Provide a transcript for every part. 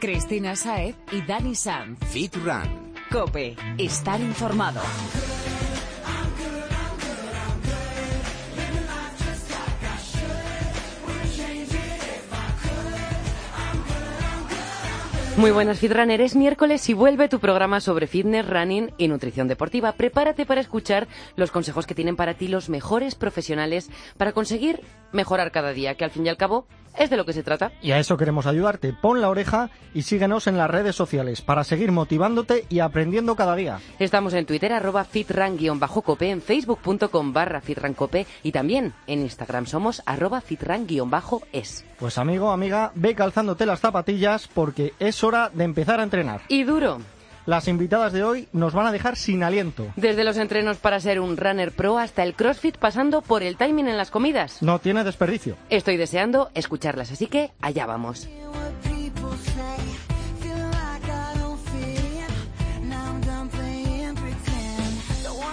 Cristina Saez y Dani Sanz. Fit Run. Cope, estar informado. Muy buenas Fitrunner, es miércoles y vuelve tu programa sobre fitness, running y nutrición deportiva. Prepárate para escuchar los consejos que tienen para ti los mejores profesionales para conseguir mejorar cada día, que al fin y al cabo es de lo que se trata. Y a eso queremos ayudarte. Pon la oreja y síguenos en las redes sociales para seguir motivándote y aprendiendo cada día. Estamos en Twitter, arroba fitran-cope, en facebook.com barra fitrancope y también en Instagram somos arroba fitran-es. Pues amigo, amiga, ve calzándote las zapatillas porque es hora de empezar a entrenar. Y duro. Las invitadas de hoy nos van a dejar sin aliento. Desde los entrenos para ser un runner pro hasta el CrossFit pasando por el timing en las comidas. No tiene desperdicio. Estoy deseando escucharlas, así que allá vamos.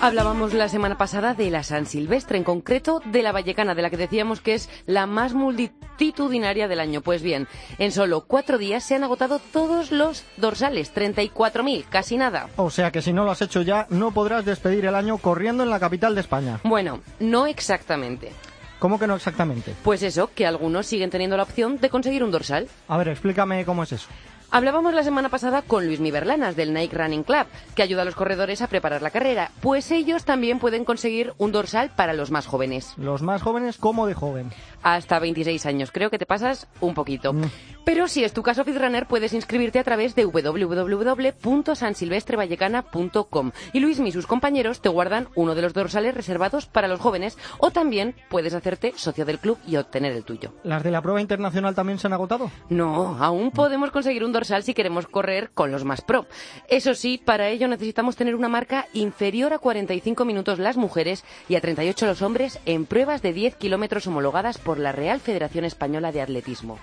Hablábamos la semana pasada de la San Silvestre, en concreto de la Vallecana, de la que decíamos que es la más multitudinaria del año. Pues bien, en solo cuatro días se han agotado todos los dorsales, 34.000, casi nada. O sea que si no lo has hecho ya, no podrás despedir el año corriendo en la capital de España. Bueno, no exactamente. ¿Cómo que no exactamente? Pues eso, que algunos siguen teniendo la opción de conseguir un dorsal. A ver, explícame cómo es eso. Hablábamos la semana pasada con Luis Miberlanas del Nike Running Club, que ayuda a los corredores a preparar la carrera. Pues ellos también pueden conseguir un dorsal para los más jóvenes. ¿Los más jóvenes cómo de joven? Hasta 26 años. Creo que te pasas un poquito. Mm. Pero si es tu caso Fitrunner, puedes inscribirte a través de www.sansilvestrevallecana.com. Y Luis y sus compañeros te guardan uno de los dorsales reservados para los jóvenes o también puedes hacerte socio del club y obtener el tuyo. ¿Las de la prueba internacional también se han agotado? No, aún podemos conseguir un dorsal si queremos correr con los más pro. Eso sí, para ello necesitamos tener una marca inferior a 45 minutos las mujeres y a 38 los hombres en pruebas de 10 kilómetros homologadas por la Real Federación Española de Atletismo.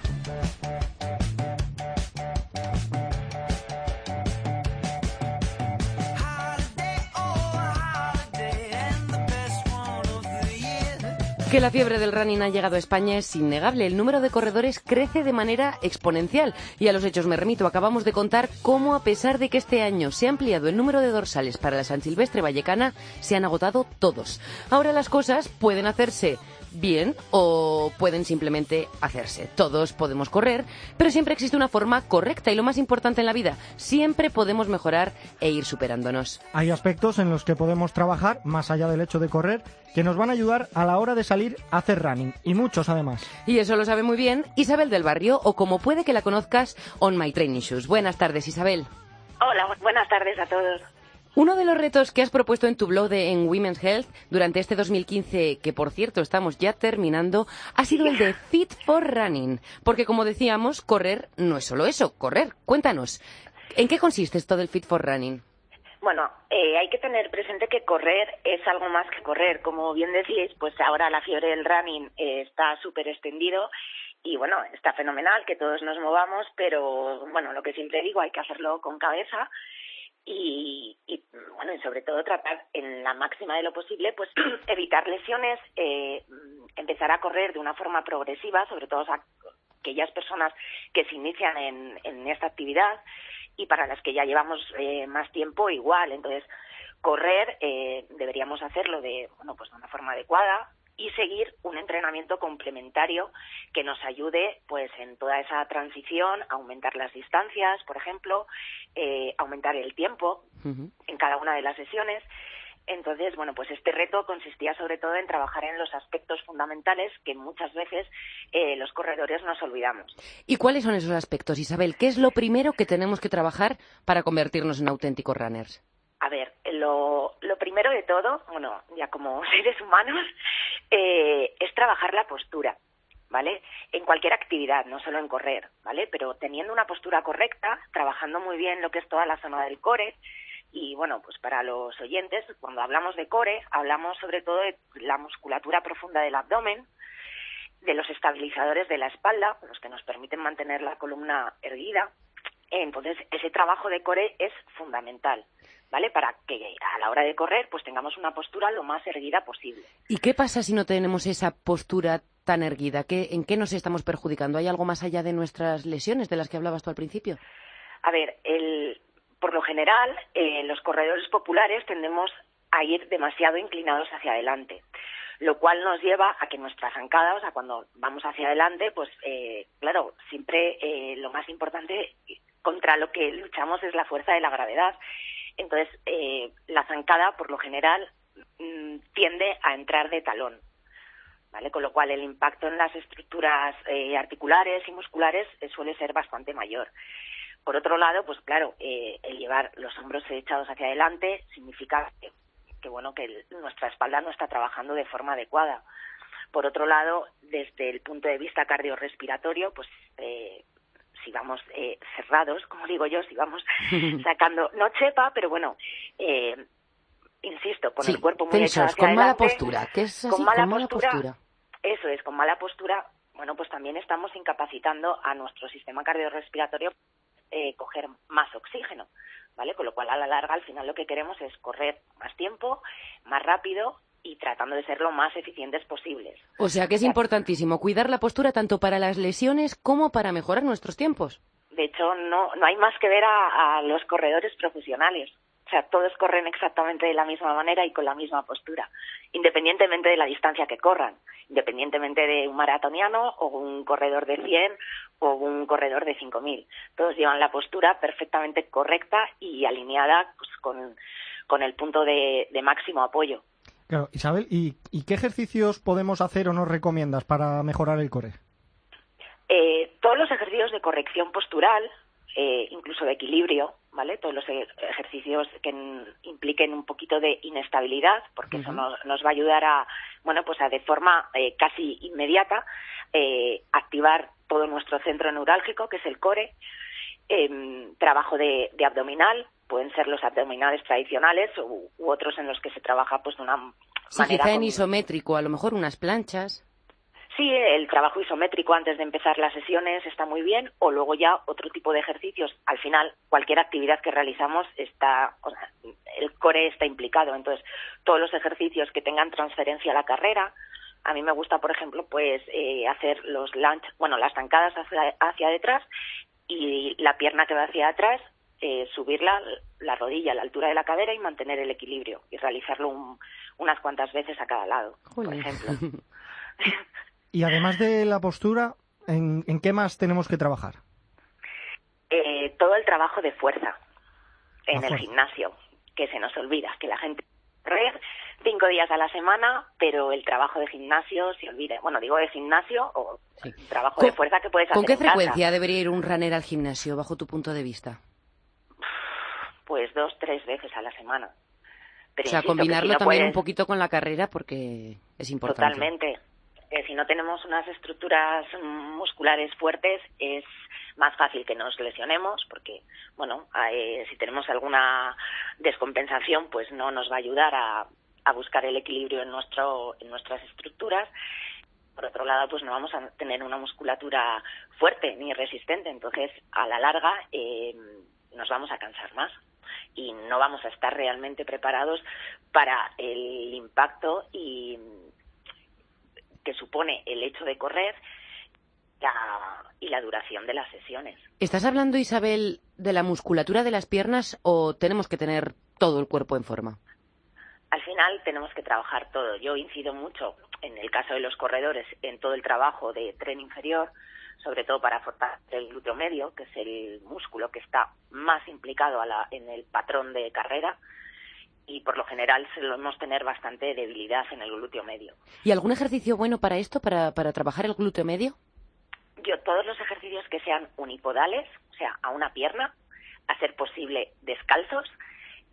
Que la fiebre del running ha llegado a España es innegable. El número de corredores crece de manera exponencial. Y a los hechos me remito. Acabamos de contar cómo, a pesar de que este año se ha ampliado el número de dorsales para la San Silvestre Vallecana, se han agotado todos. Ahora las cosas pueden hacerse bien o pueden simplemente hacerse. Todos podemos correr, pero siempre existe una forma correcta y lo más importante en la vida, siempre podemos mejorar e ir superándonos. Hay aspectos en los que podemos trabajar, más allá del hecho de correr, que nos van a ayudar a la hora de salir a hacer running, y muchos además. Y eso lo sabe muy bien Isabel del Barrio, o como puede que la conozcas, On My Training Shoes. Buenas tardes, Isabel. Hola, buenas tardes a todos. Uno de los retos que has propuesto en tu blog de, en Women's Health durante este 2015, que por cierto estamos ya terminando, ha sido el de Fit for Running. Porque como decíamos, correr no es solo eso, correr. Cuéntanos, ¿en qué consiste esto del Fit for Running? Bueno, eh, hay que tener presente que correr es algo más que correr. Como bien decís, pues ahora la fiebre del running eh, está súper extendido y bueno, está fenomenal que todos nos movamos, pero bueno, lo que siempre digo, hay que hacerlo con cabeza y, y, bueno y sobre todo tratar en la máxima de lo posible pues evitar lesiones eh, empezar a correr de una forma progresiva sobre todo a aquellas personas que se inician en, en esta actividad y para las que ya llevamos eh, más tiempo igual. Entonces correr eh, deberíamos hacerlo de bueno pues de una forma adecuada y seguir un entrenamiento complementario que nos ayude pues en toda esa transición a aumentar las distancias por ejemplo eh, aumentar el tiempo en cada una de las sesiones entonces, bueno, pues este reto consistía sobre todo en trabajar en los aspectos fundamentales que muchas veces eh, los corredores nos olvidamos. ¿Y cuáles son esos aspectos, Isabel? ¿Qué es lo primero que tenemos que trabajar para convertirnos en auténticos runners? A ver, lo, lo primero de todo, bueno, ya como seres humanos, eh, es trabajar la postura. ¿vale? En cualquier actividad, no solo en correr, ¿vale? Pero teniendo una postura correcta, trabajando muy bien lo que es toda la zona del core, y bueno, pues para los oyentes, cuando hablamos de core, hablamos sobre todo de la musculatura profunda del abdomen, de los estabilizadores de la espalda, los que nos permiten mantener la columna erguida. Entonces, ese trabajo de core es fundamental. ¿Vale? Para que a la hora de correr pues tengamos una postura lo más erguida posible. ¿Y qué pasa si no tenemos esa postura tan erguida? ¿En qué nos estamos perjudicando? ¿Hay algo más allá de nuestras lesiones de las que hablabas tú al principio? A ver, por lo general, eh, los corredores populares tendemos a ir demasiado inclinados hacia adelante lo cual nos lleva a que nuestra zancada, o sea, cuando vamos hacia adelante, pues eh, claro, siempre eh, lo más importante contra lo que luchamos es la fuerza de la gravedad. Entonces, eh, la zancada, por lo general, mm, tiende a entrar de talón, ¿vale? Con lo cual, el impacto en las estructuras articulares y musculares suele ser bastante mayor. Por otro lado, pues claro, el llevar los hombros echados hacia adelante significa que bueno que nuestra espalda no está trabajando de forma adecuada. Por otro lado, desde el punto de vista cardiorrespiratorio, pues eh, si vamos eh, cerrados, como digo yo, si vamos sacando, no chepa, pero bueno, eh, insisto, con el cuerpo muy echado hacia con mala postura, que es con, mala, postura, Eso es, con mala postura, bueno, pues también estamos incapacitando a nuestro sistema cardiorrespiratorio eh, coger más oxígeno. ¿vale? Con lo cual, a la larga, al final lo que queremos es correr más tiempo, más rápido y tratando de ser lo más eficientes posibles. O sea que es importantísimo cuidar la postura tanto para las lesiones como para mejorar nuestros tiempos. De hecho, no, no hay más que ver a, a los corredores profesionales. O sea, todos corren exactamente de la misma manera y con la misma postura, independientemente de la distancia que corran, independientemente de un maratoniano o un corredor de 100 o un corredor de 5.000. Todos llevan la postura perfectamente correcta y alineada pues, con, con, el punto de, máximo apoyo. Claro, Isabel, ¿y, qué ejercicios podemos hacer o nos recomiendas para mejorar el core? Eh, todos los ejercicios de corrección postural, eh, incluso de equilibrio, ¿vale? Todos los ejercicios que impliquen un poquito de inestabilidad, porque eso nos, va a ayudar a, bueno, pues a de forma eh, casi inmediata eh, activar todo nuestro centro neurálgico, que es el core, em, trabajo de, abdominal, pueden ser los abdominales tradicionales u, otros en los que se trabaja pues de una manera... en isométrico, a lo mejor unas planchas. Sí, el trabajo isométrico antes de empezar las sesiones está muy bien, o luego ya otro tipo de ejercicios. Al final, cualquier actividad que realizamos está, el core está implicado. Entonces, todos los ejercicios que tengan transferencia a la carrera, a mí me gusta, por ejemplo, pues eh, hacer los lunge, bueno, las zancadas hacia, hacia detrás y la pierna que va hacia atrás, eh, subirla la rodilla a la altura de la cadera y mantener el equilibrio y realizarlo unas cuantas veces a cada lado, por ejemplo. Y además de la postura, ¿en, qué más tenemos que trabajar? Eh, todo el trabajo de fuerza en el gimnasio, que se nos olvida, que la gente correr cinco días a la semana, pero el trabajo de gimnasio se olvida. Bueno, digo de gimnasio o trabajo de fuerza que puedes hacer. ¿Con qué frecuencia debería ir un runner al gimnasio, bajo tu punto de vista? Pues dos, tres veces a la semana. o sea, combinarlo también un poquito con la carrera porque es importante. Totalmente si no tenemos unas estructuras musculares fuertes es más fácil que nos lesionemos porque, bueno, eh, si tenemos alguna descompensación, pues no nos va a ayudar a, buscar el equilibrio en, nuestro, en nuestras estructuras. Por otro lado, pues no vamos a tener una musculatura fuerte ni resistente, entonces a la larga eh, nos vamos a cansar más y no vamos a estar realmente preparados para el impacto y que supone el hecho de correr y la duración de las sesiones. ¿Estás hablando, Isabel, de la musculatura de las piernas o tenemos que tener todo el cuerpo en forma? Al final tenemos que trabajar todo. Yo incido mucho, en el caso de los corredores, en todo el trabajo de tren inferior, sobre todo para fortalecer el glúteo medio, que es el músculo que está más implicado en el patrón de carrera y por lo general solemos tener bastante debilidad en el glúteo medio. ¿Y algún ejercicio bueno para esto, para, para trabajar el glúteo medio? Yo, todos los ejercicios que sean unipodales, o sea, a una pierna, a ser posible descalzos,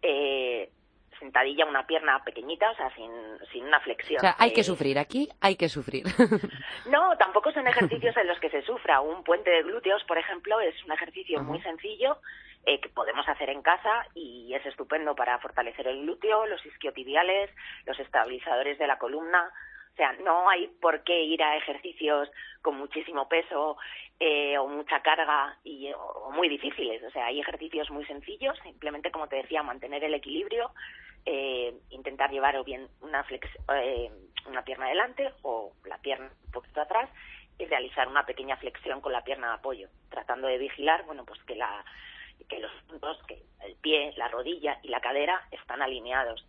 eh, sentadilla una pierna pequeñita, o sea, sin, sin una flexión. O sea, hay que eh, sufrir, aquí hay que sufrir. no, tampoco son ejercicios en los que se sufra. Un puente de glúteos, por ejemplo, es un ejercicio muy sencillo eh, que podemos hacer en casa y es estupendo para fortalecer el glúteo, los isquiotibiales, los estabilizadores de la columna. O sea, no hay por qué ir a ejercicios con muchísimo peso eh, o mucha carga y, o muy difíciles. O sea, hay ejercicios muy sencillos, simplemente, como te decía, mantener el equilibrio eh, intentar llevar o bien una, flex, eh, una pierna adelante o la pierna un poquito atrás y realizar una pequeña flexión con la pierna de apoyo, tratando de vigilar, bueno, pues que la que los puntos, que el pie, la rodilla y la cadera están alineados.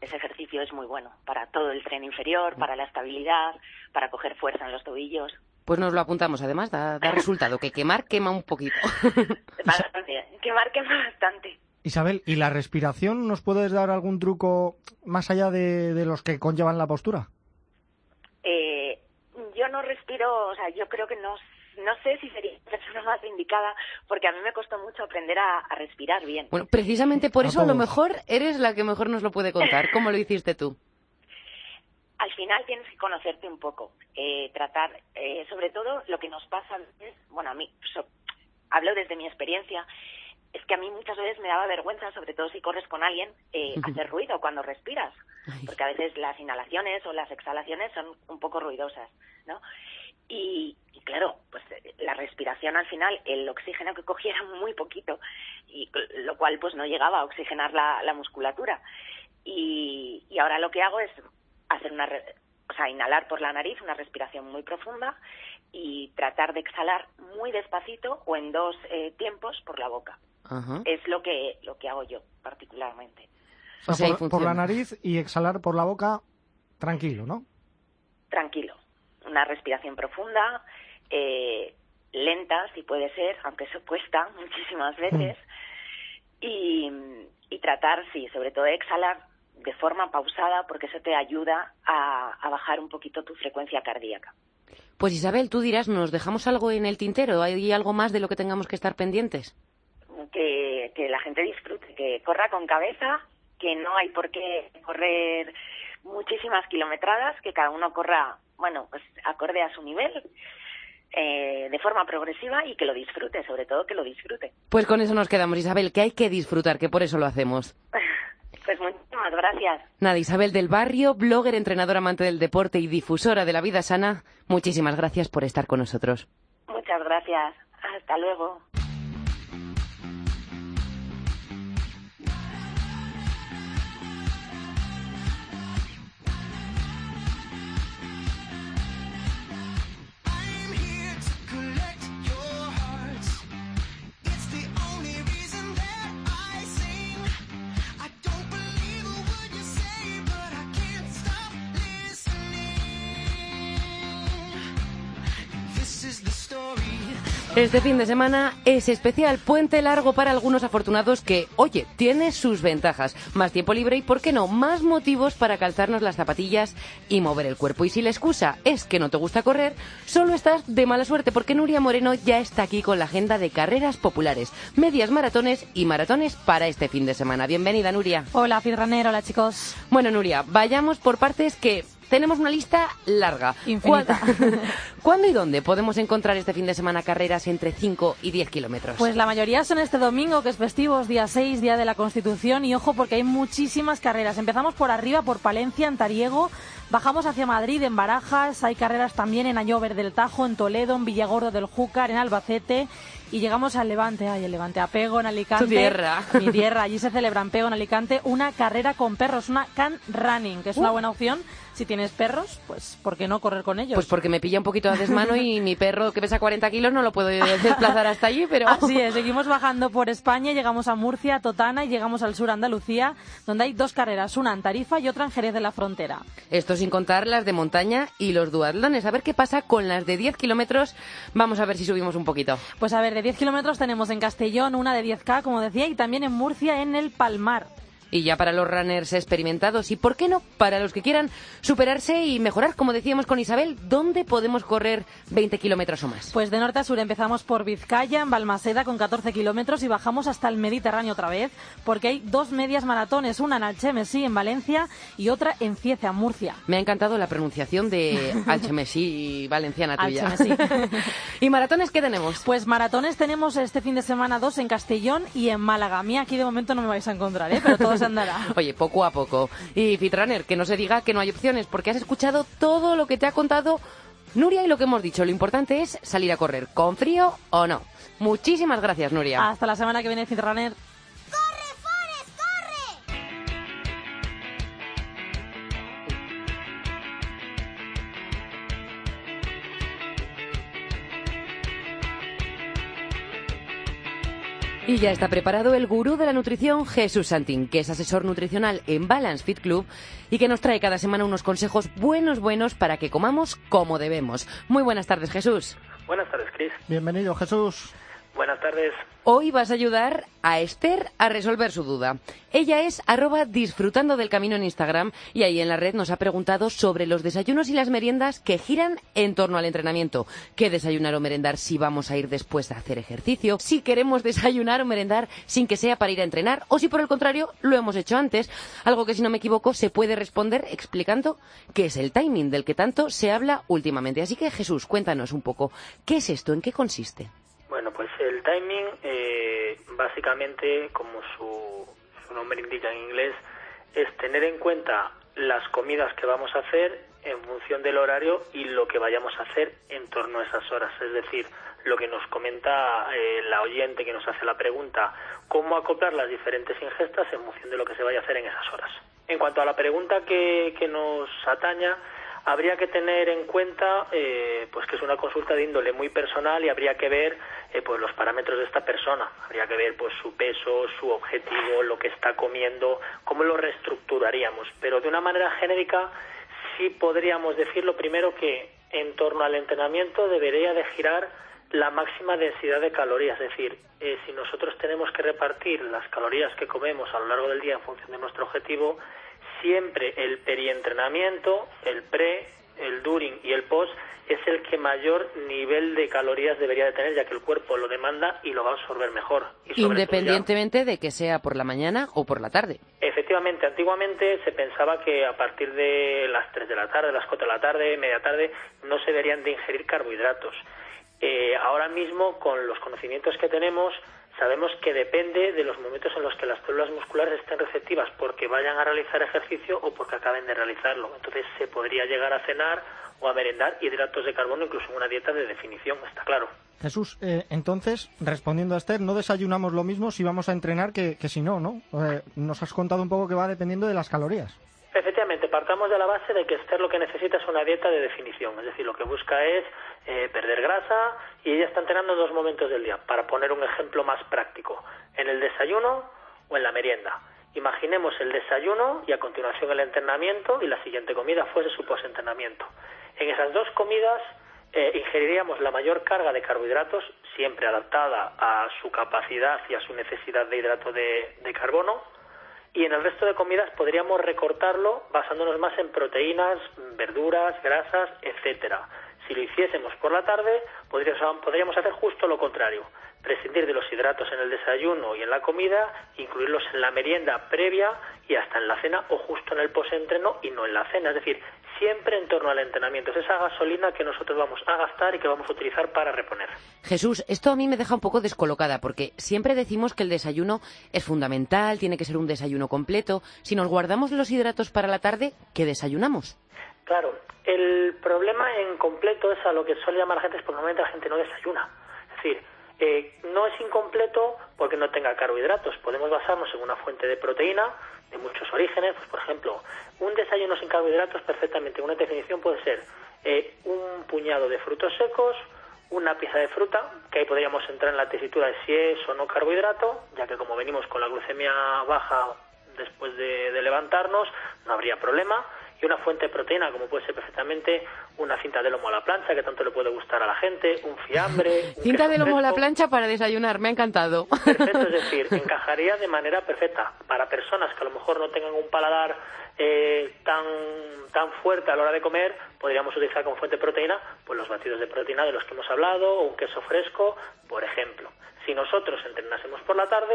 Ese ejercicio es muy bueno para todo el tren inferior, para la estabilidad, para coger fuerza en los tobillos. Pues nos lo apuntamos, además, da, da resultado, que quemar quema un poquito. Bastante, quemar quema bastante. Isabel, ¿y la respiración nos puedes dar algún truco más allá de, de los que conllevan la postura? Eh, yo no respiro, o sea, yo creo que no, no sé si sería la persona más indicada, porque a mí me costó mucho aprender a, a respirar bien. Bueno, precisamente por eso a lo mejor eres la que mejor nos lo puede contar. ¿Cómo lo hiciste tú? Al final tienes que conocerte un poco, eh, tratar, eh, sobre todo lo que nos pasa, es, bueno, a mí, so- hablo desde mi experiencia, es que a mí muchas veces me daba vergüenza, sobre todo si corres con alguien, eh, hacer ruido cuando respiras, porque a veces las inhalaciones o las exhalaciones son un poco ruidosas, ¿no? Y, y claro, pues eh, la respiración al final, el oxígeno que cogía era muy poquito, y lo cual pues no llegaba a oxigenar la, la musculatura. Y, y ahora lo que hago es hacer una, re- o sea, inhalar por la nariz, una respiración muy profunda y tratar de exhalar muy despacito o en dos eh, tiempos por la boca. Ajá. Es lo que lo que hago yo particularmente. O sea, por, por la nariz y exhalar por la boca, tranquilo, ¿no? Tranquilo, una respiración profunda, eh, lenta si puede ser, aunque eso cuesta muchísimas veces, y, y tratar, sí, sobre todo de exhalar de forma pausada porque eso te ayuda a, a bajar un poquito tu frecuencia cardíaca. Pues Isabel, tú dirás, ¿nos dejamos algo en el tintero? ¿Hay algo más de lo que tengamos que estar pendientes? Que, la gente disfrute, que corra con cabeza, que no hay por qué correr muchísimas kilometradas, que cada uno corra, bueno, pues acorde a su nivel, eh, de forma progresiva y que lo disfrute, sobre todo que lo disfrute. Pues con eso nos quedamos, Isabel, que hay que disfrutar, que por eso lo hacemos. Pues muchísimas gracias. Nada, Isabel del Barrio, blogger, entrenadora amante del deporte y difusora de la vida sana, muchísimas gracias por estar con nosotros. Muchas gracias. Hasta luego. Este fin de semana es especial, puente largo para algunos afortunados que, oye, tiene sus ventajas. Más tiempo libre y, ¿por qué no?, más motivos para calzarnos las zapatillas y mover el cuerpo. Y si la excusa es que no te gusta correr, solo estás de mala suerte porque Nuria Moreno ya está aquí con la agenda de carreras populares, medias maratones y maratones para este fin de semana. Bienvenida, Nuria. Hola, Fidraner, hola chicos. Bueno, Nuria, vayamos por partes que tenemos una lista larga. Infinita. ¿Cuándo- ¿Cuándo y dónde podemos encontrar este fin de semana carreras entre 5 y 10 kilómetros? Pues la mayoría son este domingo, que es festivo, es día 6, día de la Constitución, y ojo porque hay muchísimas carreras. Empezamos por arriba, por Palencia, en Tariego, bajamos hacia Madrid, en Barajas, hay carreras también en Añover del Tajo, en Toledo, en Villagordo del Júcar, en Albacete, y llegamos al Levante, ay, el Levante, a Pego, en Alicante. Tu tierra. Mi tierra, allí se celebra en Pego, en Alicante, una carrera con perros, una can running, que es una buena opción. Si tienes perros, pues ¿por qué no correr con ellos? Pues porque me pilla un poquito a desmano y mi perro que pesa 40 kilos no lo puedo desplazar hasta allí, pero... Así es, seguimos bajando por España, llegamos a Murcia, Totana y llegamos al sur Andalucía, donde hay dos carreras, una en Tarifa y otra en Jerez de la Frontera. Esto sin contar las de montaña y los duatlones. A ver qué pasa con las de 10 kilómetros. Vamos a ver si subimos un poquito. Pues a ver, de 10 kilómetros tenemos en Castellón una de 10K, como decía, y también en Murcia en el Palmar. Y ya para los runners experimentados y, ¿por qué no?, para los que quieran superarse y mejorar, como decíamos con Isabel, ¿dónde podemos correr 20 kilómetros o más? Pues de norte a sur empezamos por Vizcaya, en Balmaseda, con 14 kilómetros, y bajamos hasta el Mediterráneo otra vez, porque hay dos medias maratones, una en Alchemesí, en Valencia, y otra en Cieza, Murcia. Me ha encantado la pronunciación de Alchemesí valenciana tuya. Alchemesí. ¿Y maratones qué tenemos? Pues maratones tenemos este fin de semana dos en Castellón y en Málaga. A mí aquí de momento no me vais a encontrar, ¿eh? pero andará. Oye, poco a poco. Y Fitrunner, que no se diga que no hay opciones, porque has escuchado todo lo que te ha contado Nuria y lo que hemos dicho. Lo importante es salir a correr, con frío o no. Muchísimas gracias, Nuria. Hasta la semana que viene, Fitrunner. Y ya está preparado el gurú de la nutrición, Jesús Santín, que es asesor nutricional en Balance Fit Club y que nos trae cada semana unos consejos buenos, buenos para que comamos como debemos. Muy buenas tardes, Jesús. Buenas tardes, Chris. Bienvenido, Jesús. Buenas tardes. Hoy vas a ayudar a Esther a resolver su duda. Ella es arroba disfrutando del camino en Instagram y ahí en la red nos ha preguntado sobre los desayunos y las meriendas que giran en torno al entrenamiento. ¿Qué desayunar o merendar si vamos a ir después a hacer ejercicio? Si queremos desayunar o merendar sin que sea para ir a entrenar o si por el contrario lo hemos hecho antes. Algo que si no me equivoco se puede responder explicando qué es el timing del que tanto se habla últimamente. Así que Jesús, cuéntanos un poco, ¿qué es esto? ¿En qué consiste? Bueno, pues el timing, eh, básicamente, como su, nombre indica en inglés, es tener en cuenta las comidas que vamos a hacer en función del horario y lo que vayamos a hacer en torno a esas horas. Es decir, lo que nos comenta eh, la oyente que nos hace la pregunta, cómo acoplar las diferentes ingestas en función de lo que se vaya a hacer en esas horas. En cuanto a la pregunta que, que nos ataña, habría que tener en cuenta eh, pues que es una consulta de índole muy personal y habría que ver eh, pues los parámetros de esta persona. Habría que ver pues su peso su objetivo lo que está comiendo cómo lo reestructuraríamos. Pero de una manera genérica sí podríamos decir lo primero que en torno al entrenamiento debería de girar la máxima densidad de calorías, es decir, eh, si nosotros tenemos que repartir las calorías que comemos a lo largo del día en función de nuestro objetivo, siempre el perientrenamiento, el pre, el during y el post es el que mayor nivel de calorías debería de tener, ya que el cuerpo lo demanda y lo va a absorber mejor. Y Independientemente de que sea por la mañana o por la tarde. Efectivamente, antiguamente se pensaba que a partir de las 3 de la tarde, las 4 de la tarde, media tarde, no se deberían de ingerir carbohidratos. Eh, ahora mismo, con los conocimientos que tenemos, sabemos que depende de los momentos en los que las células musculares estén receptivas porque vayan a realizar ejercicio o porque acaben de realizarlo. Entonces se podría llegar a cenar o a merendar hidratos de carbono incluso en una dieta de definición, está claro. Jesús, eh, entonces, respondiendo a Esther, no desayunamos lo mismo si vamos a entrenar que, que si no, ¿no? Eh, nos has contado un poco que va dependiendo de las calorías. Efectivamente, partamos de la base de que Esther lo que necesita es una dieta de definición, es decir, lo que busca es eh, perder grasa y ella está entrenando en dos momentos del día. Para poner un ejemplo más práctico, en el desayuno o en la merienda. Imaginemos el desayuno y a continuación el entrenamiento y la siguiente comida fuese su postentrenamiento. En esas dos comidas eh, ingeriríamos la mayor carga de carbohidratos, siempre adaptada a su capacidad y a su necesidad de hidrato de, de carbono, y en el resto de comidas podríamos recortarlo basándonos más en proteínas, verduras, grasas, etcétera. Si lo hiciésemos por la tarde, podríamos, hacer justo lo contrario, prescindir de los hidratos en el desayuno y en la comida, incluirlos en la merienda previa y hasta en la cena o justo en el postentreno y no en la cena, es decir, siempre en torno al entrenamiento, es esa gasolina que nosotros vamos a gastar y que vamos a utilizar para reponer. Jesús, esto a mí me deja un poco descolocada porque siempre decimos que el desayuno es fundamental, tiene que ser un desayuno completo. Si nos guardamos los hidratos para la tarde, ¿qué desayunamos? Claro, el problema en completo es a lo que suele llamar la gente, es porque normalmente la gente no desayuna. Es decir, eh, no es incompleto porque no tenga carbohidratos. Podemos basarnos en una fuente de proteína de muchos orígenes. Pues, por ejemplo, un desayuno sin carbohidratos perfectamente, una definición puede ser eh, un puñado de frutos secos, una pieza de fruta, que ahí podríamos entrar en la tesitura de si es o no carbohidrato, ya que como venimos con la glucemia baja después de, de levantarnos, no habría problema y una fuente de proteína, como puede ser perfectamente una cinta de lomo a la plancha, que tanto le puede gustar a la gente, un fiambre. un Cinta de lomo a la plancha para desayunar, me ha encantado. Perfecto, es decir, encajaría de manera perfecta para personas que a lo mejor no tengan un paladar eh, tan tan fuerte a la hora de comer, podríamos utilizar como fuente de proteína pues los batidos de proteína de los que hemos hablado o un queso fresco, por ejemplo. Si nosotros entrenásemos por la tarde,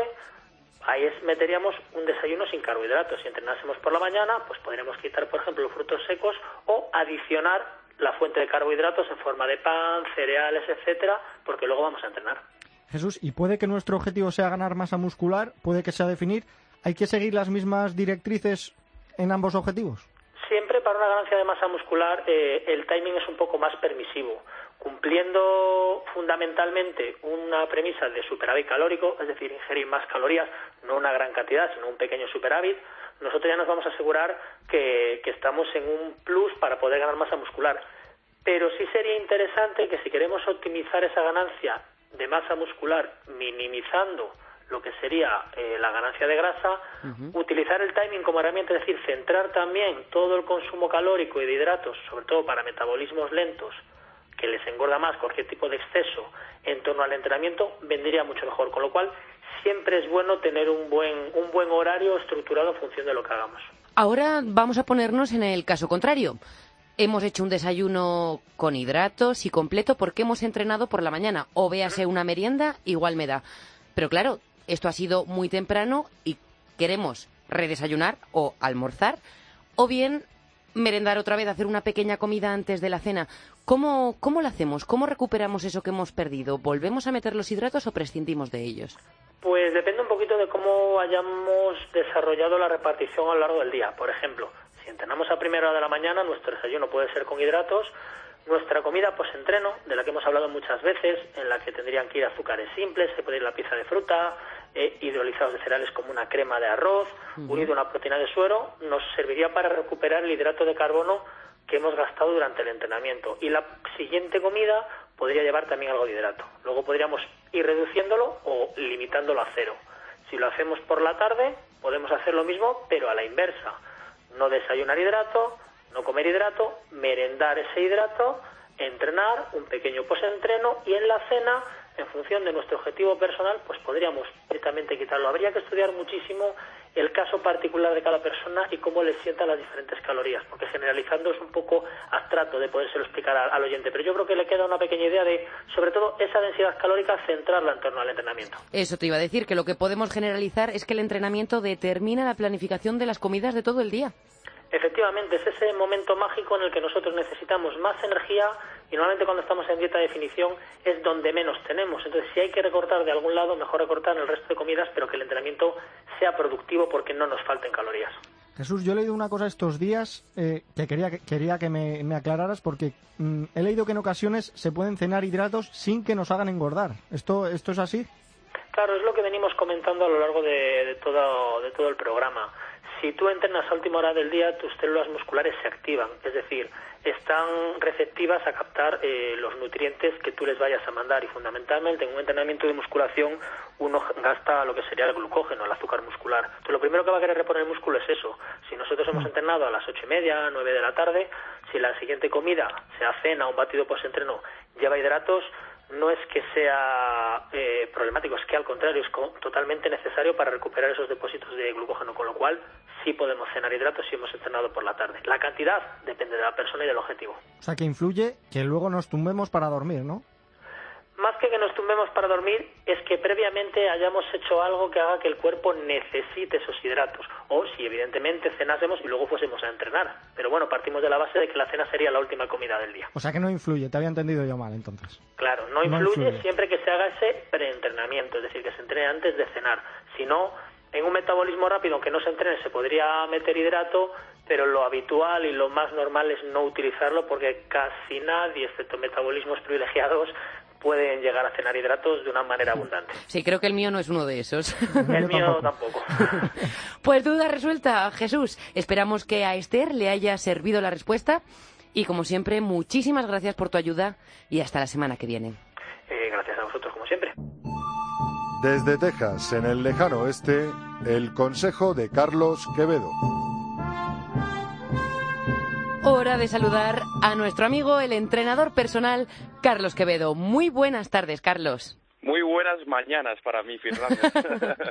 ahí es, meteríamos un desayuno sin carbohidratos. Si entrenásemos por la mañana, pues podríamos quitar, por ejemplo, los frutos secos o adicionar la fuente de carbohidratos en forma de pan, cereales, etcétera, porque luego vamos a entrenar. Jesús, y puede que nuestro objetivo sea ganar masa muscular, puede que sea definir, ¿hay que seguir las mismas directrices en ambos objetivos? Siempre para una ganancia de masa muscular eh, el timing es un poco más permisivo, cumpliendo fundamentalmente una premisa de superávit calórico, es decir, ingerir más calorías, no una gran cantidad, sino un pequeño superávit, nosotros ya nos vamos a asegurar que, que estamos en un plus para poder ganar masa muscular. Pero sí sería interesante que si queremos optimizar esa ganancia de masa muscular minimizando lo que sería eh, la ganancia de grasa, utilizar el timing como herramienta, es decir, centrar también todo el consumo calórico y de hidratos, sobre todo para metabolismos lentos, que les engorda más cualquier tipo de exceso en torno al entrenamiento, vendría mucho mejor. Con lo cual, siempre es bueno tener un buen, un buen horario estructurado en función de lo que hagamos. Ahora vamos a ponernos en el caso contrario. Hemos hecho un desayuno con hidratos y completo porque hemos entrenado por la mañana. O véase una merienda, igual me da. Pero claro, esto ha sido muy temprano y queremos redesayunar o almorzar. O bien merendar otra vez, hacer una pequeña comida antes de la cena. ¿Cómo, ¿Cómo lo hacemos? ¿Cómo recuperamos eso que hemos perdido? ¿Volvemos a meter los hidratos o prescindimos de ellos? Pues depende un poquito de cómo hayamos desarrollado la repartición a lo largo del día. Por ejemplo, si entrenamos a primera hora de la mañana, nuestro desayuno puede ser con hidratos. Nuestra comida post-entreno, de la que hemos hablado muchas veces, en la que tendrían que ir azúcares simples, se puede ir la pieza de fruta, eh, hidrolizados de cereales como una crema de arroz, unido a una proteína de suero, nos serviría para recuperar el hidrato de carbono que hemos gastado durante el entrenamiento. Y la siguiente comida podría llevar también algo de hidrato. Luego podríamos ir reduciéndolo o limitándolo a cero. Si lo hacemos por la tarde, podemos hacer lo mismo, pero a la inversa. No desayunar hidrato, no comer hidrato, merendar ese hidrato, entrenar, un pequeño post-entreno y en la cena, en función de nuestro objetivo personal, pues podríamos directamente quitarlo. Habría que estudiar muchísimo el caso particular de cada persona y cómo le sientan las diferentes calorías, porque generalizando es un poco abstracto de podérselo explicar al, al oyente, pero yo creo que le queda una pequeña idea de, sobre todo, esa densidad calórica, centrarla en torno al entrenamiento. Eso te iba a decir, que lo que podemos generalizar es que el entrenamiento determina la planificación de las comidas de todo el día. Efectivamente, es ese momento mágico en el que nosotros necesitamos más energía y normalmente cuando estamos en dieta de definición es donde menos tenemos. Entonces, si hay que recortar de algún lado, mejor recortar en el resto de comidas, pero que el entrenamiento sea productivo porque no nos falten calorías. Jesús, yo he leído una cosa estos días eh, que quería, que quería que me, me aclararas porque mm, he leído que en ocasiones se pueden cenar hidratos sin que nos hagan engordar. ¿Esto, esto es así? Claro, es lo que venimos comentando a lo largo de, de todo, de todo el programa. Si tú entrenas a última hora del día, tus células musculares se activan, es decir, están receptivas a captar eh, los nutrientes que tú les vayas a mandar y fundamentalmente en un entrenamiento de musculación uno gasta lo que sería el glucógeno, el azúcar muscular. Entonces, lo primero que va a querer reponer el músculo es eso. Si nosotros hemos entrenado a las ocho y media, nueve de la tarde, si la siguiente comida, sea cena o un batido post-entreno, lleva hidratos, no es que sea eh, problemático, es que al contrario es totalmente necesario para recuperar esos depósitos de glucógeno, con lo cual sí podemos cenar hidratos si hemos entrenado por la tarde. La cantidad depende de la persona y del objetivo. O sea, que influye que luego nos tumbemos para dormir, ¿no? Más que que nos tumbemos para dormir, es que previamente hayamos hecho algo que haga que el cuerpo necesite esos hidratos. O si evidentemente cenásemos y luego fuésemos a entrenar. Pero bueno, partimos de la base de que la cena sería la última comida del día. O sea, que no influye. Te había entendido yo mal, entonces. Claro, no influye. siempre que se haga ese preentrenamiento, es decir, que se entrene antes de cenar. Si no, en un metabolismo rápido, aunque no se entrene, se podría meter hidrato, pero lo habitual y lo más normal es no utilizarlo porque casi nadie, excepto metabolismos privilegiados, pueden llegar a cenar hidratos de una manera abundante. Sí, creo que el mío no es uno de esos. El mío tampoco. tampoco. Pues duda resuelta, Jesús. Esperamos que a Esther le haya servido la respuesta. Y como siempre, muchísimas gracias por tu ayuda y hasta la semana que viene. Eh, gracias a vosotros, como siempre. Desde Texas, en el lejano oeste, el consejo de Carlos Quevedo. Hora de saludar a nuestro amigo, el entrenador personal, Carlos Quevedo. Muy buenas tardes, Carlos. Muy buenas mañanas para mí, Fernando.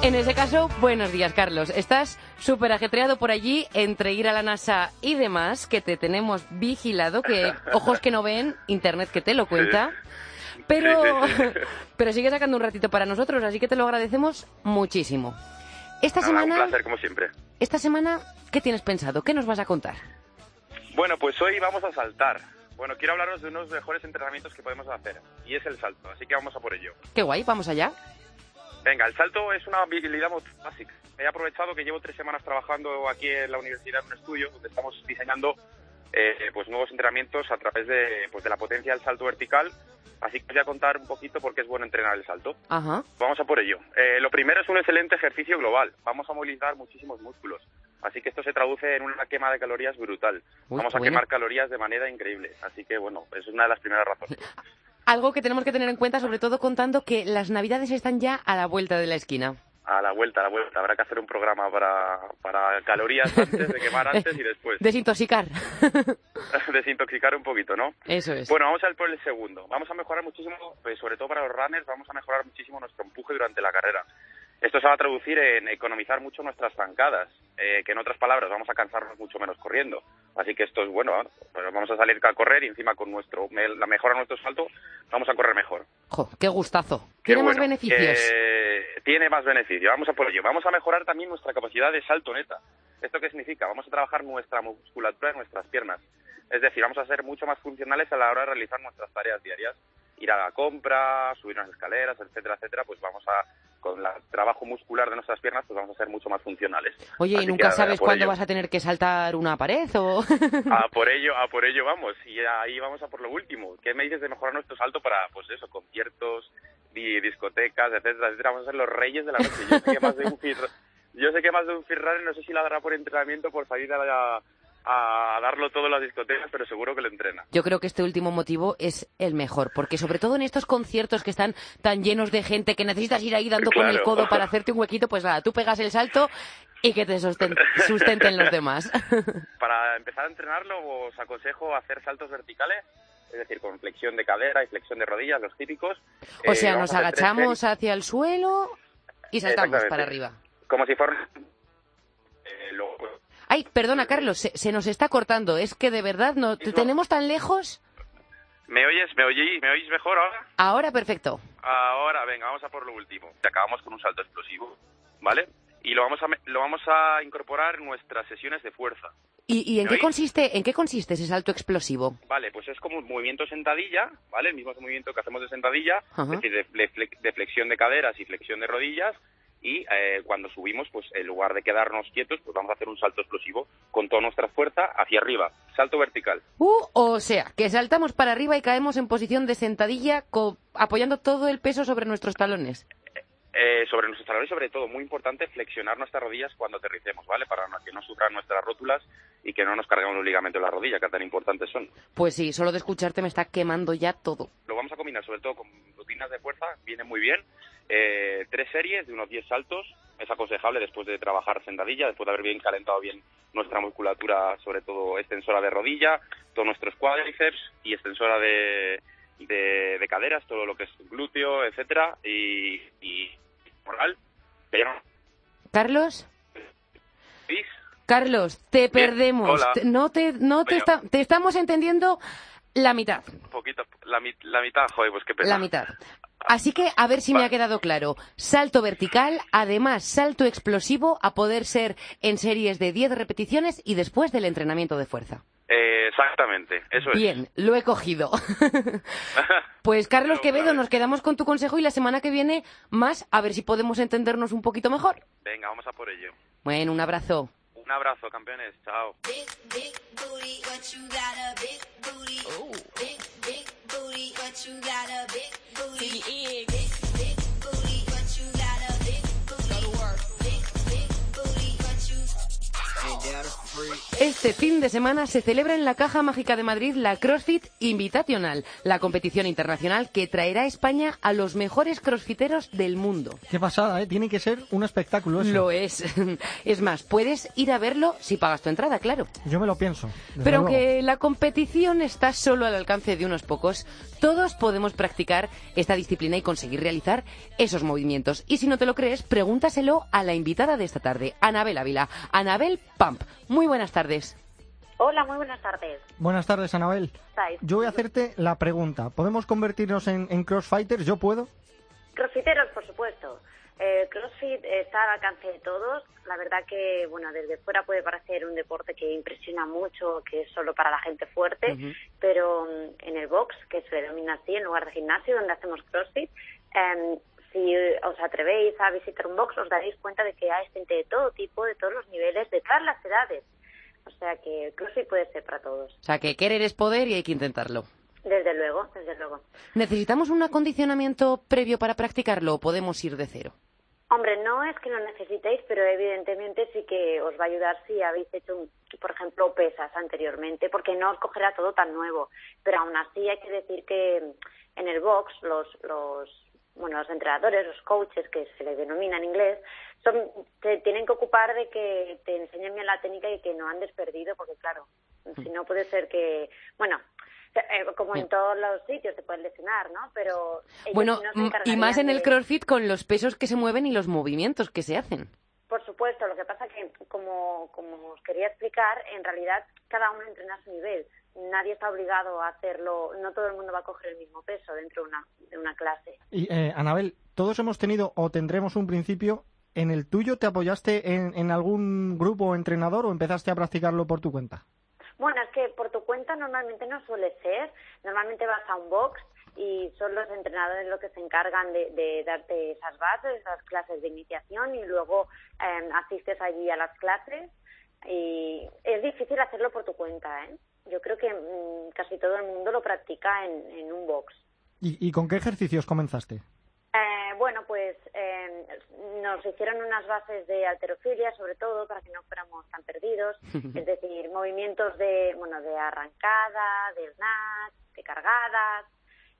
En ese caso, buenos días, Carlos. Estás súper ajetreado por allí entre ir a la NASA y demás, que te tenemos vigilado, que ojos que no ven, internet que te lo cuenta. Pero, pero sigue sacando un ratito para nosotros, así que te lo agradecemos muchísimo. Esta Nada, un semana, placer, como siempre. esta semana, ¿qué tienes pensado? ¿Qué nos vas a contar? Bueno, pues hoy vamos a saltar. Bueno, quiero hablaros de uno de los mejores entrenamientos que podemos hacer, y es el salto, así que vamos a por ello. Qué guay, vamos allá. Venga, el salto es una habilidad básica. He aprovechado que llevo tres semanas trabajando aquí en la universidad en un estudio donde estamos diseñando eh, pues nuevos entrenamientos a través de, pues de la potencia del salto vertical. Así que os voy a contar un poquito por qué es bueno entrenar el salto. Ajá. Vamos a por ello. Eh, lo primero es un excelente ejercicio global. Vamos a movilizar muchísimos músculos. Así que esto se traduce en una quema de calorías brutal. Uy, Vamos a quemar calorías de manera increíble. Así que, bueno, es una de las primeras razones. Algo que tenemos que tener en cuenta, sobre todo contando que las navidades están ya a la vuelta de la esquina. A la vuelta, a la vuelta. Habrá que hacer un programa para, para calorías antes de quemar antes y después. Desintoxicar. Desintoxicar un poquito, ¿no? Eso es. Bueno, vamos a ir por el segundo. Vamos a mejorar muchísimo, pues, sobre todo para los runners, vamos a mejorar muchísimo nuestro empuje durante la carrera. Esto se va a traducir en economizar mucho nuestras zancadas, eh, que en otras palabras vamos a cansarnos mucho menos corriendo. Así que esto es bueno, ¿eh? Pues vamos a salir a correr y encima con nuestro la mejora de nuestro salto vamos a correr mejor. Jo, qué gustazo. Qué Tiene más bueno. beneficios. Eh, tiene más beneficios. Vamos a por ello. Vamos a mejorar también nuestra capacidad de salto neta. ¿Esto qué significa? Vamos a trabajar nuestra musculatura en nuestras piernas. Es decir, vamos a ser mucho más funcionales a la hora de realizar nuestras tareas diarias. Ir a la compra, subir unas escaleras, etcétera, etcétera. Pues vamos a, con el trabajo muscular de nuestras piernas, pues vamos a ser mucho más funcionales. Oye, Así ¿y nunca sabes cuándo ello. vas a tener que saltar una pared o...? A por ello, a por ello vamos. Y ahí vamos a por lo último. ¿Qué me dices de mejorar nuestro salto para, pues eso, conciertos, di- discotecas, etcétera, etcétera? Vamos a ser los reyes de la noche. Yo sé que más de un fir- yo sé que más de un Ferrari no sé si la dará por entrenamiento por salir a, la- a darlo todo en las discotecas, pero seguro que lo entrena. Yo creo que este último motivo es el mejor, porque sobre todo en estos conciertos que están tan llenos de gente que necesitas ir ahí dando con el codo para hacerte un huequito, pues nada, tú pegas el salto y que te sustenten los demás. Para empezar a entrenarlo os aconsejo hacer saltos verticales, es decir, con flexión de cadera y flexión de rodillas, los típicos. O Eh, sea, vamos nos agachamos hacia el suelo y saltamos para arriba. Como si fuera... Eh, luego, Ay, perdona, Carlos, se, se nos está cortando. Es que de verdad, no, ¿te tenemos tan lejos? ¿Me oyes? ¿Me oís? ¿Me oís mejor ahora? Ahora, perfecto. Ahora, venga, vamos a por lo último. Acabamos con un salto explosivo, ¿vale? Y lo vamos a, lo vamos a incorporar en nuestras sesiones de fuerza. ¿Y, y en ¿Me qué oís? consiste, en qué consiste ese salto explosivo? Vale, pues es como un movimiento sentadilla, ¿vale? El mismo movimiento que hacemos de sentadilla, Ajá. es decir, de, de flexión de caderas y flexión de rodillas. Y eh, cuando subimos, pues en lugar de quedarnos quietos, pues vamos a hacer un salto explosivo con toda nuestra fuerza hacia arriba. Salto vertical. Uh, o sea, que saltamos para arriba y caemos en posición de sentadilla apoyando todo el peso sobre nuestros talones. Eh, sobre nuestros talones, y sobre todo, muy importante, flexionar nuestras rodillas cuando aterricemos, ¿vale? Para que no sufran nuestras rótulas y que no nos carguemos los ligamentos de la rodilla, que tan importantes son. Pues sí, solo de escucharte me está quemando ya todo. Lo vamos a combinar sobre todo con rutinas de fuerza, viene muy bien. Eh, tres series de unos 10 saltos, es aconsejable después de trabajar sentadilla, después de haber bien calentado bien nuestra musculatura, sobre todo extensora de rodilla, todos nuestros cuádriceps y extensora de, de, de caderas, todo lo que es glúteo, etcétera, y, y moral. Pero, Carlos. Carlos, te Bien, perdemos. hola. No te, no te, está- te estamos entendiendo la mitad, Un poquito, la, la mitad, joder, pues qué pena. la mitad. Así que a ver si me ha quedado claro. Salto vertical, además salto explosivo a poder ser en series de 10 repeticiones y después del entrenamiento de fuerza. Eh, exactamente, eso es. Bien, lo he cogido. Pues Carlos Quevedo, nos quedamos con tu consejo y la semana que viene más, a ver si podemos entendernos un poquito mejor. Venga, vamos a por ello. Bueno, un abrazo. Un abrazo, campeones. Chao. Este fin de semana se celebra en la Caja Mágica de Madrid la CrossFit Invitational, la competición internacional que traerá a España a los mejores crossfiteros del mundo. Qué pasada, ¿eh? Tiene que ser un espectáculo eso. Lo es. Es más, puedes ir a verlo si pagas tu entrada, claro. Yo me lo pienso. Pero luego. aunque la competición está solo al alcance de unos pocos, todos podemos practicar esta disciplina y conseguir realizar esos movimientos. Y si no te lo crees, pregúntaselo a la invitada de esta tarde, Anabel Ávila. Anabel Pump. Muy buenas tardes. Hola, muy buenas tardes. Buenas tardes, Anabel. Yo voy a hacerte la pregunta. ¿Podemos convertirnos en, en crossfighters? ¿Yo puedo? Crossfiteros, por supuesto. Eh, CrossFit está al alcance de todos. La verdad que, bueno, desde fuera puede parecer un deporte que impresiona mucho, que es solo para la gente fuerte, pero mm, en el box, que se denomina así, en lugar de gimnasio, donde hacemos CrossFit, em, si os atrevéis a visitar un box, os daréis cuenta de que hay gente de todo tipo, de todos los niveles, de todas las edades. O sea que CrossFit puede ser para todos. O sea, que querer es poder y hay que intentarlo. Desde luego, desde luego. ¿Necesitamos un acondicionamiento previo para practicarlo o podemos ir de cero? Hombre, no es que lo necesitéis, pero evidentemente sí que os va a ayudar si habéis hecho, un- por ejemplo, pesas anteriormente, porque no os cogerá todo tan nuevo. Pero aún así hay que decir que en el box los, los, bueno, los entrenadores, los coaches, que se les denomina en inglés, son, te tienen que ocupar de que te enseñen bien la técnica y que no andes perdido, porque claro, si no puede ser que, bueno, eh, como en todos los sitios te pueden lesionar, ¿no? Pero ellos Bueno, no se mm, y más en el CrossFit con los pesos que se mueven y los movimientos que se hacen. Por supuesto, lo que pasa que, como, como os quería explicar, en realidad cada uno entrena a su nivel. Nadie está obligado a hacerlo, no todo el mundo va a coger el mismo peso dentro de una, de una clase. Y, eh, Anabel, todos hemos tenido o tendremos un principio. ¿En el tuyo te apoyaste en, en algún grupo o entrenador o empezaste a practicarlo por tu cuenta? Bueno, es que por tu cuenta normalmente no suele ser. Normalmente vas a un box y son los entrenadores los que se encargan de, de darte esas bases, esas clases de iniciación y luego eh, asistes allí a las clases. Y es difícil hacerlo por tu cuenta, ¿eh? Yo creo que mm, casi todo el mundo lo practica en, en un box. ¿Y, y con qué ejercicios comenzaste? Eh, bueno, pues eh, nos hicieron unas bases de alterofilia, sobre todo, para que no fuéramos tan perdidos. Es decir, movimientos de, bueno, de arrancada, de snatch, de cargadas.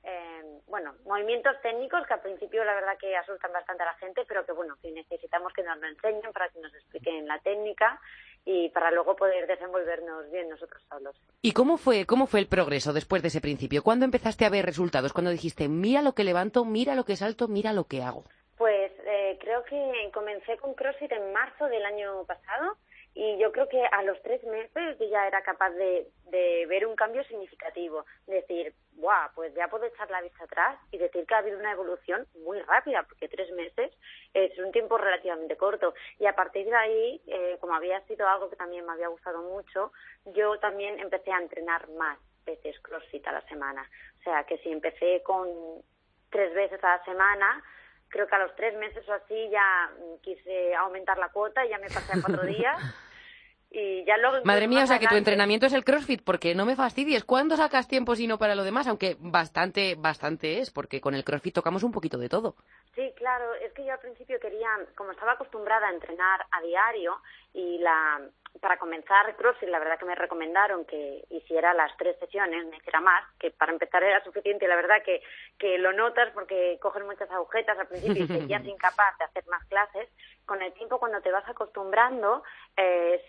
Eh, bueno, movimientos técnicos que al principio la verdad que asustan bastante a la gente, pero que bueno, que necesitamos que nos lo enseñen para que nos expliquen la técnica y para luego poder desenvolvernos bien nosotros solos. ¿Y cómo fue, cómo fue el progreso después de ese principio? ¿Cuándo empezaste a ver resultados? ¿Cuándo dijiste, mira lo que levanto, mira lo que salto, mira lo que hago? Pues eh, creo que comencé con CrossFit en marzo del año pasado y yo creo que a los tres meses yo ya era capaz de, de ver un cambio significativo. Decir, guau, pues ya puedo echar la vista atrás y decir que ha habido una evolución muy rápida, porque tres meses es un tiempo relativamente corto. Y a partir de ahí, eh, como había sido algo que también me había gustado mucho, yo también empecé a entrenar más veces CrossFit a la semana. O sea, que si empecé con tres veces a la semana, creo que a los tres meses o así ya quise aumentar la cuota y ya me pasé a cuatro días. Y ya luego Madre mía, o sea que tu entrenamiento es el CrossFit, porque no me fastidies. ¿Cuándo sacas tiempo si no para lo demás? Aunque bastante, bastante es, porque con el CrossFit tocamos un poquito de todo. Sí, claro, es que yo al principio quería, como estaba acostumbrada a entrenar a diario y la para comenzar CrossFit la verdad que me recomendaron que hiciera las tres sesiones, no hiciera más, que para empezar era suficiente y la verdad que, que lo notas porque coges muchas agujetas al principio y seguías incapaz de hacer más clases. Con el tiempo cuando te vas acostumbrando, eh,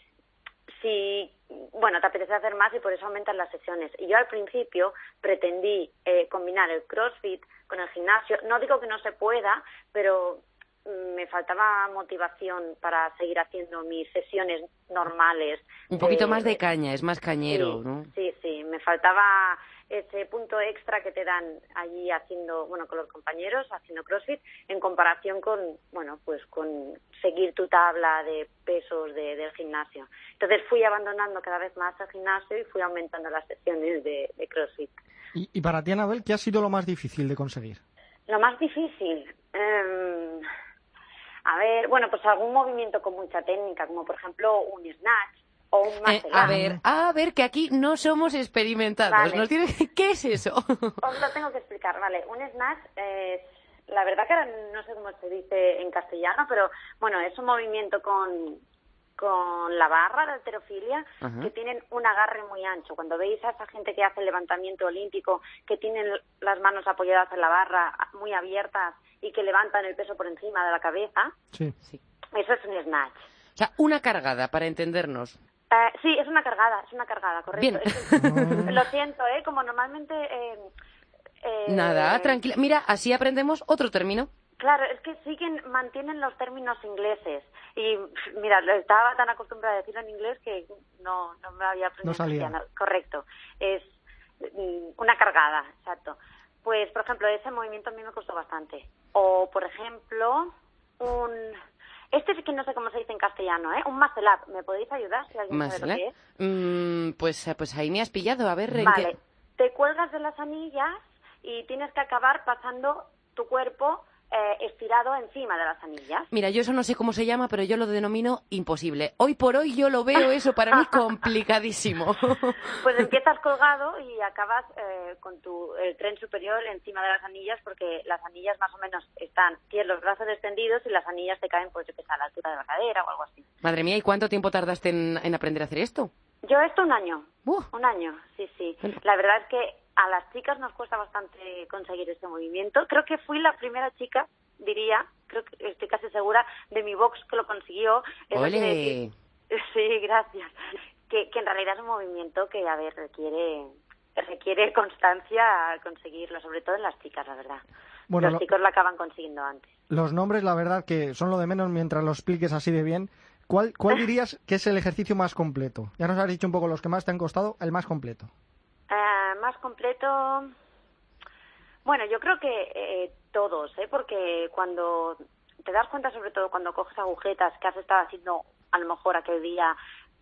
si, bueno, te apetece hacer más y por eso aumentan las sesiones. Y yo al principio pretendí eh, combinar el CrossFit con el gimnasio. No digo que no se pueda, pero mm, me faltaba motivación para seguir haciendo mis sesiones normales. Un poquito de- más de caña, es más cañero, sí, ¿no? Sí, sí, me faltaba ese punto extra que te dan allí haciendo, bueno, con los compañeros, haciendo CrossFit, en comparación con, bueno, pues con seguir tu tabla de pesos de- del gimnasio. Entonces fui abandonando cada vez más el gimnasio y fui aumentando las sesiones de, de CrossFit. Y, y para ti, Anabel, ¿qué ha sido lo más difícil de conseguir? Lo más difícil, em, a ver, bueno, pues algún movimiento con mucha técnica, como por ejemplo un snatch o un Eh, a ver, a ver, que aquí no somos experimentados. Vale. Nos tiene- ¿Qué es eso? Os lo tengo que explicar, vale. Un snatch es, la verdad que ahora no sé cómo se dice en castellano, pero bueno, es un movimiento con, con la barra de alterofilia Ajá. que tienen un agarre muy ancho. Cuando veis a esa gente que hace el levantamiento olímpico, que tienen las manos apoyadas en la barra muy abiertas y que levantan el peso por encima de la cabeza, Sí. eso es un snatch. O sea, una cargada, para entendernos. Eh, sí, es una cargada, es una cargada, correcto. Bien. Es que- lo siento, ¿eh? Como normalmente... eh, eh, Nada, tranquila. Mira, así aprendemos otro término. Claro, es que siguen, mantienen los términos ingleses. Y mira, lo estaba tan acostumbrada a decirlo en inglés que no, no me había aprendido No salía. Correcto. Es mm, una cargada, exacto. Pues, por ejemplo, ese movimiento a mí me costó bastante. O, por ejemplo, un... Este sí que no sé cómo se dice en castellano, ¿eh? Un up. ¿Me podéis ayudar si alguien sabe lo que es? Mm, pues, eh, pues ahí me has pillado. A ver, ¿en Vale, qué- te cuelgas de las anillas y tienes que acabar pasando tu cuerpo eh, estirado encima de las anillas. Mira, yo eso no sé cómo se llama, pero yo lo denomino imposible. Hoy por hoy yo lo veo eso para mí complicadísimo. Pues empiezas colgado y acabas eh, con tu el tren superior encima de las anillas porque las anillas más o menos están, tienes los brazos extendidos y las anillas te caen pues yo que a la altura de la cadera o algo así. Madre mía, ¿y cuánto tiempo tardaste en, en aprender a hacer esto? Yo esto un año. Uh. Un año, sí, sí. La verdad es que a las chicas nos cuesta bastante conseguir este movimiento. Creo que fui la primera chica, diría, creo que estoy casi segura, de mi box que lo consiguió. ¡Ole! Sí, gracias. Que, que en realidad es un movimiento que, a ver, requiere requiere constancia conseguirlo, sobre todo en las chicas, la verdad. Bueno, los lo- chicos lo acaban consiguiendo antes. Los nombres, la verdad, que son lo de menos mientras los expliques así de bien. ¿Cuál, cuál dirías que es el ejercicio más completo? Ya nos has dicho un poco los que más te han costado, el más completo. Más completo. Bueno, yo creo que eh, todos, ¿eh? porque cuando te das cuenta, sobre todo cuando coges agujetas que has estado haciendo a lo mejor aquel día,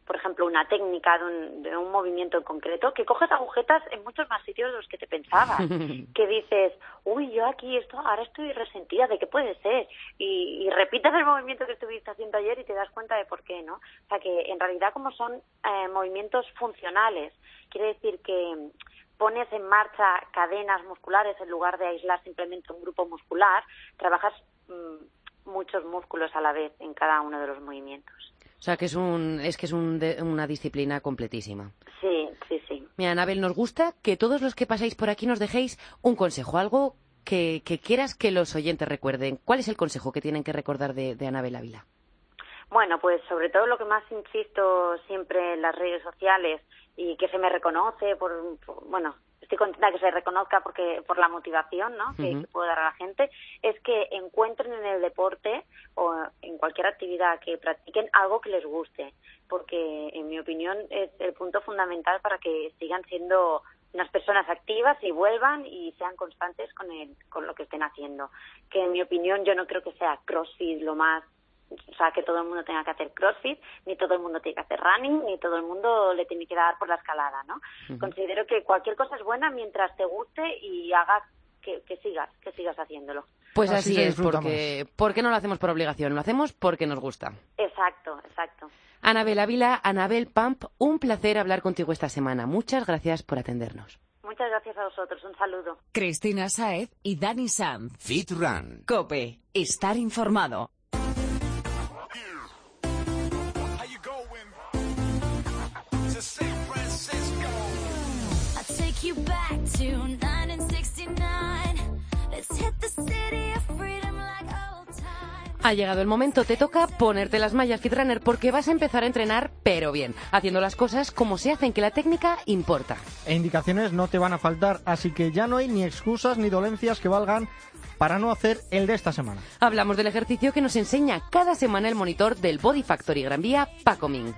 por ejemplo, una técnica de un, de un movimiento en concreto, que coges agujetas en muchos más sitios de los que te pensabas. que dices, uy, yo aquí esto, ahora estoy resentida, ¿de qué puede ser? Y, y repites el movimiento que estuviste haciendo ayer y te das cuenta de por qué, ¿no? O sea, que en realidad como son eh, movimientos funcionales, quiere decir que pones en marcha cadenas musculares en lugar de aislar simplemente un grupo muscular, trabajas mm, muchos músculos a la vez en cada uno de los movimientos. O sea, que es, un, es que es un de- una disciplina completísima. Sí, sí, sí. Mira, Anabel, nos gusta que todos los que pasáis por aquí nos dejéis un consejo, algo que, que quieras que los oyentes recuerden. ¿Cuál es el consejo que tienen que recordar de, de Anabel Ávila? Bueno, pues sobre todo lo que más insisto siempre en las redes sociales y que se me reconoce por, por- bueno, estoy contenta que se reconozca porque por la motivación, ¿no? que, que puedo dar a la gente, es que encuentren en el deporte o en cualquier actividad que practiquen algo que les guste, porque en mi opinión es el punto fundamental para que sigan siendo unas personas activas y vuelvan y sean constantes con el, con lo que estén haciendo. Que en mi opinión yo no creo que sea CrossFit lo más o sea, que todo el mundo tenga que hacer crossfit, ni todo el mundo tiene que hacer running, ni todo el mundo le tiene que dar por la escalada, ¿no? Considero que cualquier cosa es buena mientras te guste y hagas que, que sigas, que sigas haciéndolo. Pues Así es, porque, porque no lo hacemos por obligación, lo hacemos porque nos gusta. Exacto, exacto. Anabel Ávila, Anabel Pamp, un placer hablar contigo esta semana. Muchas gracias por atendernos. Muchas gracias a vosotros, un saludo. Cristina Saez y Dani Sanz. Fit Run. Cope, estar informado. Ha llegado el momento, te toca ponerte las mallas Fitrunner porque vas a empezar a entrenar, pero bien, haciendo las cosas como se hacen, que la técnica importa. E indicaciones no te van a faltar, así que ya no hay ni excusas ni dolencias que valgan para no hacer el de esta semana. Hablamos del ejercicio que nos enseña cada semana el monitor del Body Factory Gran Vía, Paco Min.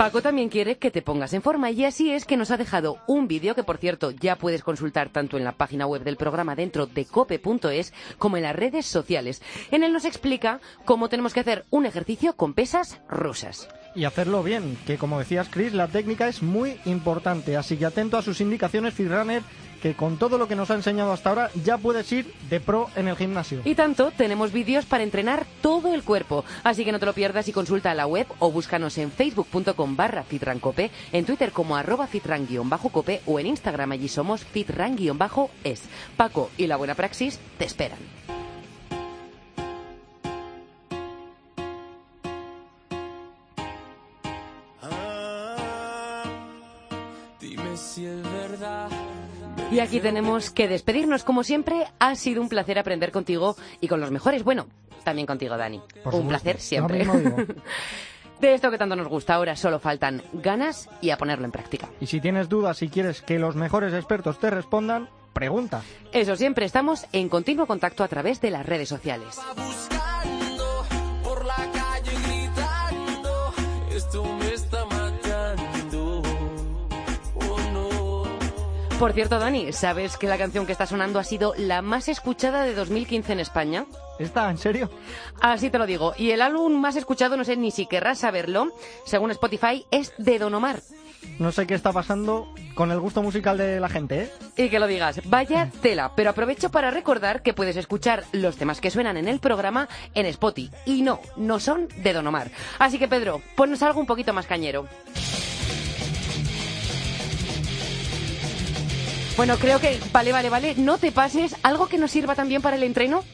Paco también quiere que te pongas en forma y así es que nos ha dejado un vídeo que, por cierto, ya puedes consultar tanto en la página web del programa dentro de cope.es como en las redes sociales. En él nos explica cómo tenemos que hacer un ejercicio con pesas rusas. Y hacerlo bien, que como decías Chris, la técnica es muy importante, así que atento a sus indicaciones Fitrunner, que con todo lo que nos ha enseñado hasta ahora ya puedes ir de pro en el gimnasio. Y tanto, tenemos vídeos para entrenar todo el cuerpo. Así que no te lo pierdas y consulta la web o búscanos en facebook.com barra fitrancope, en Twitter como arroba fitran-cope o en Instagram allí somos fitran-es. Paco y la buena praxis te esperan. Y aquí tenemos que despedirnos como siempre. Ha sido un placer aprender contigo y con los mejores. Bueno, también contigo, Dani. Por un supuesto. placer siempre. De esto que tanto nos gusta ahora solo faltan ganas y a ponerlo en práctica. Y si tienes dudas y quieres que los mejores expertos te respondan, pregunta. Eso siempre estamos en continuo contacto a través de las redes sociales. Por cierto, Dani, ¿sabes que la canción que está sonando ha sido la más escuchada de 2015 en España? ¿Está? ¿En serio? Así te lo digo. Y el álbum más escuchado, no sé ni si querrás saberlo, según Spotify, es de Don Omar. No sé qué está pasando con el gusto musical de la gente, ¿eh? Y que lo digas, vaya tela. Pero aprovecho para recordar que puedes escuchar los temas que suenan en el programa en Spotify. Y no, no son de Don Omar. Así que Pedro, ponnos algo un poquito más cañero. Bueno, creo que, vale, vale, vale, no te pases. ¿Algo que nos sirva también para el entreno?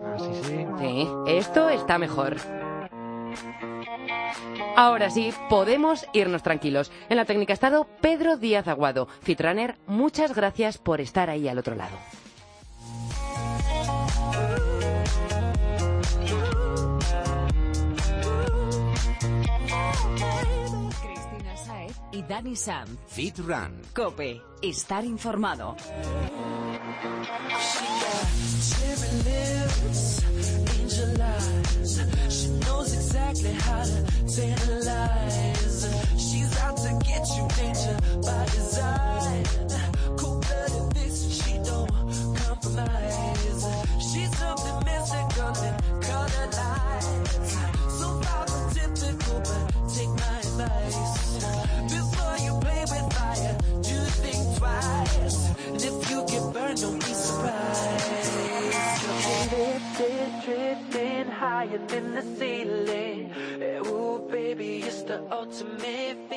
Ah, sí, sí. Sí, esto está mejor. Ahora sí, podemos irnos tranquilos. En la técnica ha estado Pedro Díaz Aguado. Fitrunner, muchas gracias por estar ahí al otro lado. Y Dani Sanz. Fit Run. Cope, estar informado. Cherry lips, angel eyes. She knows exactly how to tantalize. She's out to get you, danger by design. Cold-blooded vixen, she don't compromise. She's something mystical and color lights. So far from typical, but Before you play with fire, do think twice. And if you get burned, don't be surprised. Lifted, drifting higher than the ceiling. Eh, Ooh, baby, it's the ultimate